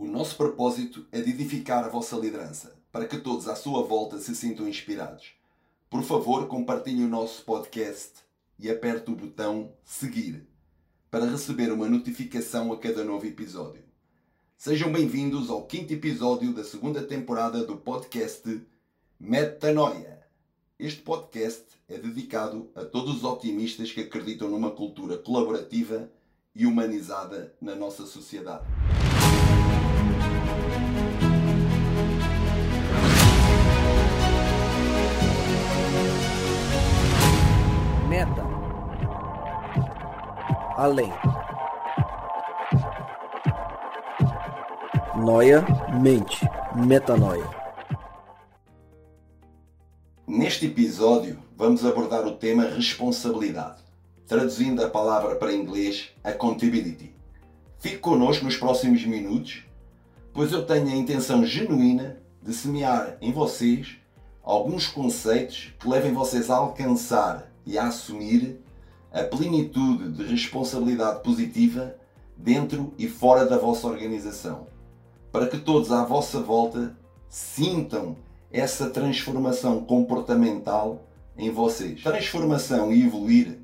O nosso propósito é de edificar a vossa liderança, para que todos à sua volta se sintam inspirados. Por favor, compartilhe o nosso podcast e aperte o botão seguir para receber uma notificação a cada novo episódio. Sejam bem-vindos ao quinto episódio da segunda temporada do podcast Metanoia. Este podcast é dedicado a todos os otimistas que acreditam numa cultura colaborativa e humanizada na nossa sociedade. Meta. Além. Noia, mente, metanoia. Neste episódio, vamos abordar o tema responsabilidade, traduzindo a palavra para inglês accountability. Fique connosco nos próximos minutos, pois eu tenho a intenção genuína de semear em vocês alguns conceitos que levem vocês a alcançar e a assumir a plenitude de responsabilidade positiva dentro e fora da vossa organização, para que todos à vossa volta sintam essa transformação comportamental em vocês. Transformação e evoluir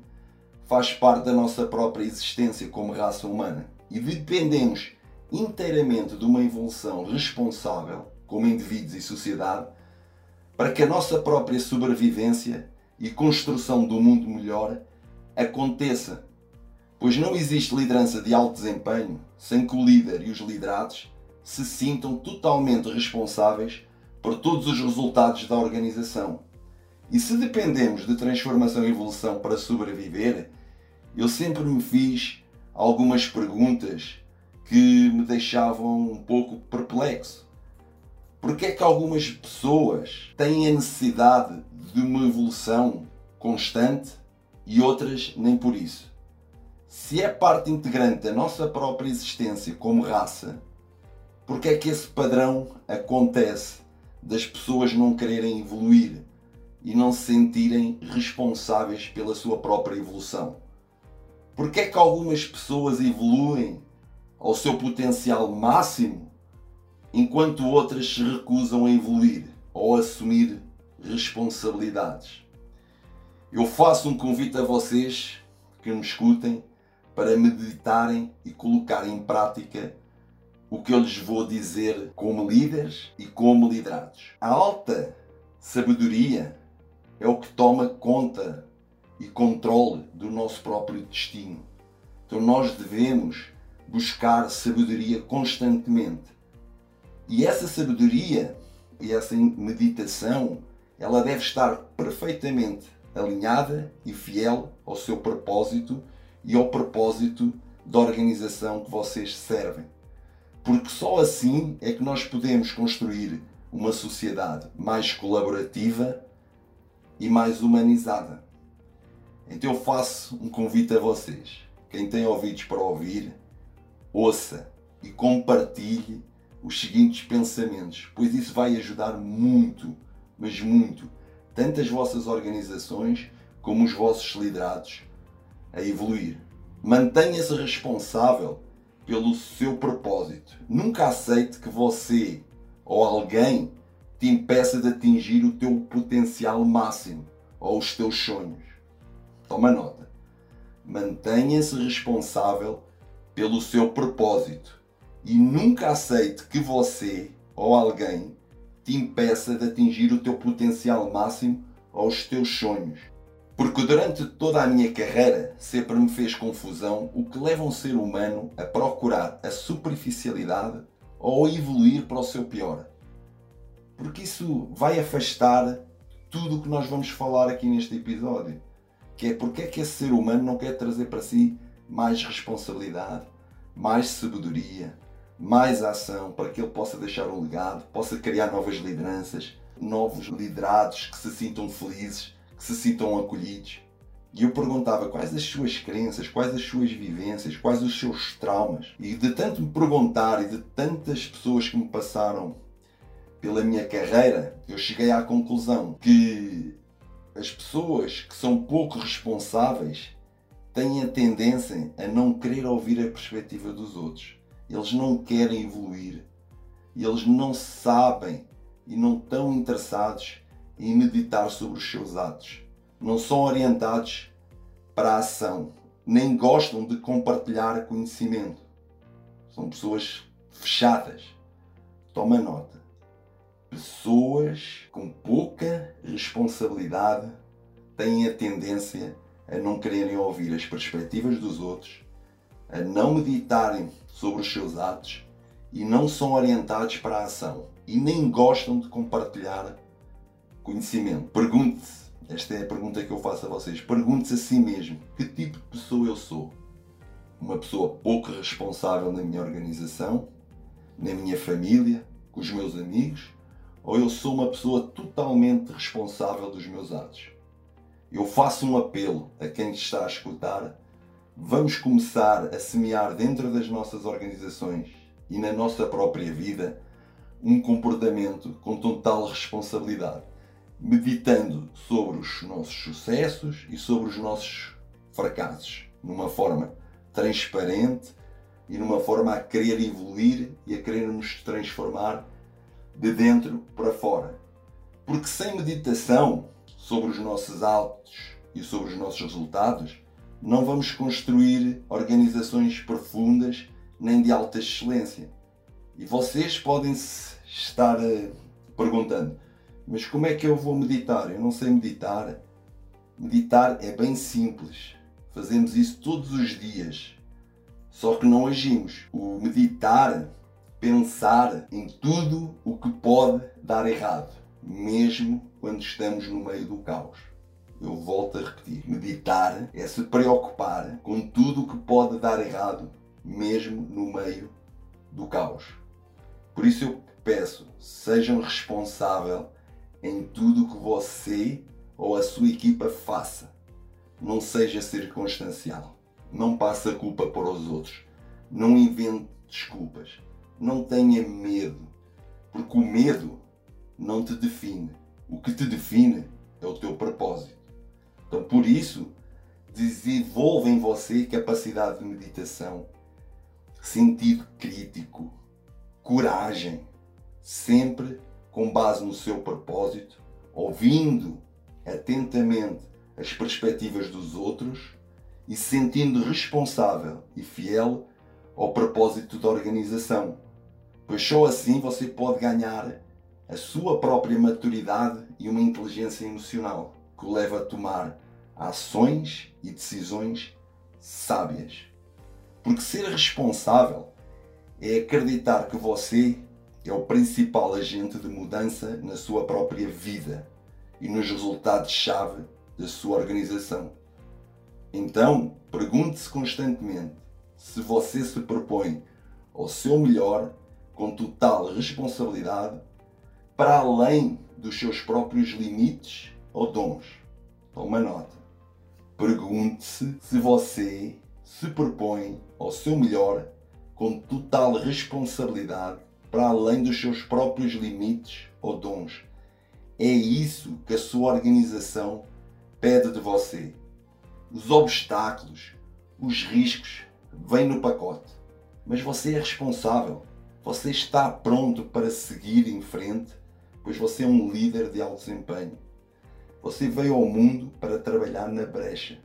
faz parte da nossa própria existência como raça humana e dependemos inteiramente de uma evolução responsável como indivíduos e sociedade para que a nossa própria sobrevivência e construção do mundo melhor aconteça. Pois não existe liderança de alto desempenho sem que o líder e os liderados se sintam totalmente responsáveis por todos os resultados da organização. E se dependemos de transformação e evolução para sobreviver, eu sempre me fiz algumas perguntas que me deixavam um pouco perplexo. Porque é que algumas pessoas têm a necessidade de uma evolução constante e outras nem por isso? Se é parte integrante da nossa própria existência como raça, porque é que esse padrão acontece das pessoas não quererem evoluir e não se sentirem responsáveis pela sua própria evolução? Porque é que algumas pessoas evoluem ao seu potencial máximo enquanto outras se recusam a evoluir ou a assumir responsabilidades? Eu faço um convite a vocês que me escutem para meditarem e colocar em prática o que eu lhes vou dizer como líderes e como liderados. A alta sabedoria é o que toma conta e controle do nosso próprio destino. Então nós devemos buscar sabedoria constantemente. E essa sabedoria e essa meditação, ela deve estar perfeitamente alinhada e fiel ao seu propósito e ao propósito da organização que vocês servem. Porque só assim é que nós podemos construir uma sociedade mais colaborativa e mais humanizada. Então eu faço um convite a vocês. Quem tem ouvidos para ouvir, ouça e compartilhe os seguintes pensamentos, pois isso vai ajudar muito, mas muito, tanto as vossas organizações como os vossos liderados a evoluir. Mantenha-se responsável pelo seu propósito. Nunca aceite que você ou alguém te impeça de atingir o teu potencial máximo ou os teus sonhos. Toma nota. Mantenha-se responsável pelo seu propósito e nunca aceite que você ou alguém te impeça de atingir o teu potencial máximo ou os teus sonhos. Porque durante toda a minha carreira sempre me fez confusão o que leva um ser humano a procurar a superficialidade ou a evoluir para o seu pior. Porque isso vai afastar tudo o que nós vamos falar aqui neste episódio. Que é porque é que esse ser humano não quer trazer para si mais responsabilidade, mais sabedoria, mais ação para que ele possa deixar um legado, possa criar novas lideranças, novos liderados que se sintam felizes, que se sintam acolhidos. E eu perguntava quais as suas crenças, quais as suas vivências, quais os seus traumas. E de tanto me perguntar e de tantas pessoas que me passaram pela minha carreira, eu cheguei à conclusão que as pessoas que são pouco responsáveis têm a tendência a não querer ouvir a perspectiva dos outros eles não querem evoluir eles não sabem e não estão interessados em meditar sobre os seus atos. Não são orientados para a ação, nem gostam de compartilhar conhecimento. São pessoas fechadas. Toma nota. Pessoas com pouca responsabilidade têm a tendência a não quererem ouvir as perspectivas dos outros, a não meditarem sobre os seus atos e não são orientados para a ação e nem gostam de compartilhar conhecimento. Pergunte-se, esta é a pergunta que eu faço a vocês, pergunte-se a si mesmo, que tipo de pessoa eu sou? Uma pessoa pouco responsável na minha organização, na minha família, com os meus amigos, ou eu sou uma pessoa totalmente responsável dos meus atos? Eu faço um apelo a quem está a escutar. Vamos começar a semear dentro das nossas organizações e na nossa própria vida um comportamento com total responsabilidade, meditando sobre os nossos sucessos e sobre os nossos fracassos, numa forma transparente e numa forma a querer evoluir e a querer nos transformar de dentro para fora. Porque sem meditação sobre os nossos altos e sobre os nossos resultados, não vamos construir organizações profundas nem de alta excelência. E vocês podem se estar eh, perguntando: mas como é que eu vou meditar? Eu não sei meditar. Meditar é bem simples. Fazemos isso todos os dias. Só que não agimos. O meditar, pensar em tudo o que pode dar errado, mesmo quando estamos no meio do caos. Eu volto a repetir: meditar é se preocupar com tudo o que pode dar errado, mesmo no meio do caos. Por isso eu peço, sejam responsável em tudo o que você ou a sua equipa faça. Não seja circunstancial. Não passe a culpa para os outros. Não invente desculpas. Não tenha medo. Porque o medo não te define. O que te define por isso, desenvolva em você capacidade de meditação, sentido crítico, coragem, sempre com base no seu propósito, ouvindo atentamente as perspectivas dos outros e sentindo responsável e fiel ao propósito da organização. Pois só assim você pode ganhar a sua própria maturidade e uma inteligência emocional que o leva a tomar ações e decisões sábias. Porque ser responsável é acreditar que você é o principal agente de mudança na sua própria vida e nos resultados-chave da sua organização. Então, pergunte-se constantemente se você se propõe ao seu melhor com total responsabilidade para além dos seus próprios limites ou dons. Toma nota. Pergunte-se se você se propõe ao seu melhor com total responsabilidade para além dos seus próprios limites ou dons. É isso que a sua organização pede de você. Os obstáculos, os riscos vêm no pacote, mas você é responsável. Você está pronto para seguir em frente, pois você é um líder de alto desempenho. Você veio ao mundo para trabalhar na brecha,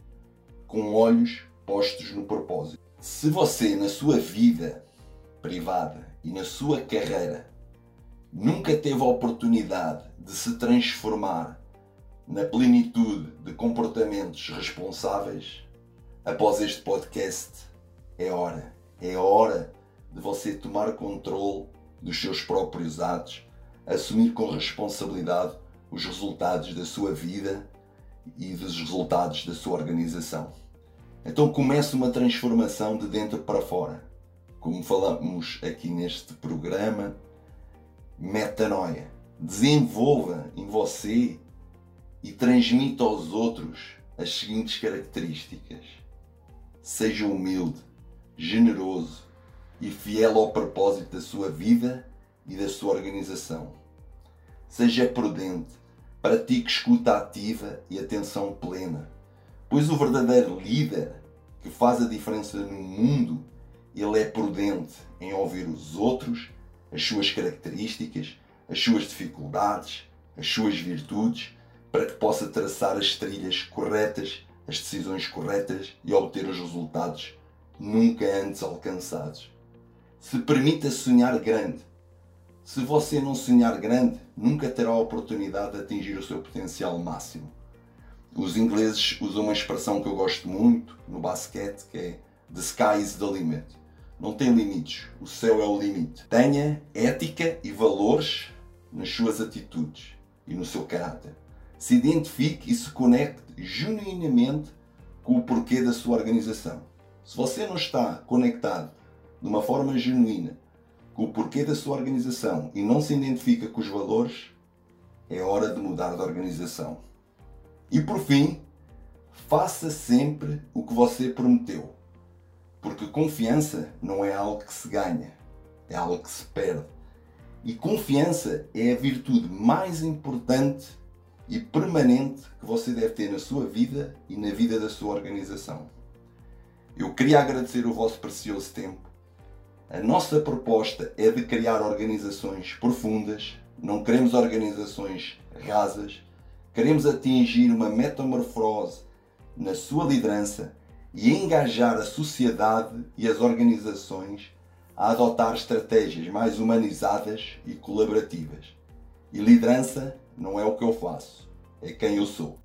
com olhos postos no propósito. Se você, na sua vida privada e na sua carreira, nunca teve a oportunidade de se transformar na plenitude de comportamentos responsáveis, após este podcast, é hora, é hora de você tomar controle dos seus próprios atos, assumir com responsabilidade os resultados da sua vida e dos resultados da sua organização. Então comece uma transformação de dentro para fora. Como falamos aqui neste programa, metanoia. Desenvolva em você e transmita aos outros as seguintes características: seja humilde, generoso e fiel ao propósito da sua vida e da sua organização. Seja prudente, pratique escuta ativa e atenção plena Pois o verdadeiro líder que faz a diferença no mundo, ele é prudente em ouvir os outros, as suas características, as suas dificuldades, as suas virtudes, para que possa traçar as trilhas corretas, as decisões corretas e obter os resultados nunca antes alcançados. Se permita sonhar grande. Se você não sonhar grande, nunca terá a oportunidade de atingir o seu potencial máximo. Os ingleses usam uma expressão que eu gosto muito no basquete, que é The sky is the limit. Não tem limites, o céu é o limite. Tenha ética e valores nas suas atitudes e no seu caráter. Se identifique e se conecte genuinamente com o porquê da sua organização. Se você não está conectado de uma forma genuína o porquê da sua organização e não se identifica com os valores, é hora de mudar de organização. E por fim, faça sempre o que você prometeu. Porque confiança não é algo que se ganha, é algo que se perde. E confiança é a virtude mais importante e permanente que você deve ter na sua vida e na vida da sua organização. Eu queria agradecer o vosso precioso tempo. A nossa proposta é de criar organizações profundas, não queremos organizações rasas, queremos atingir uma metamorfose na sua liderança e engajar a sociedade e as organizações a adotar estratégias mais humanizadas e colaborativas. E liderança não é o que eu faço, é quem eu sou.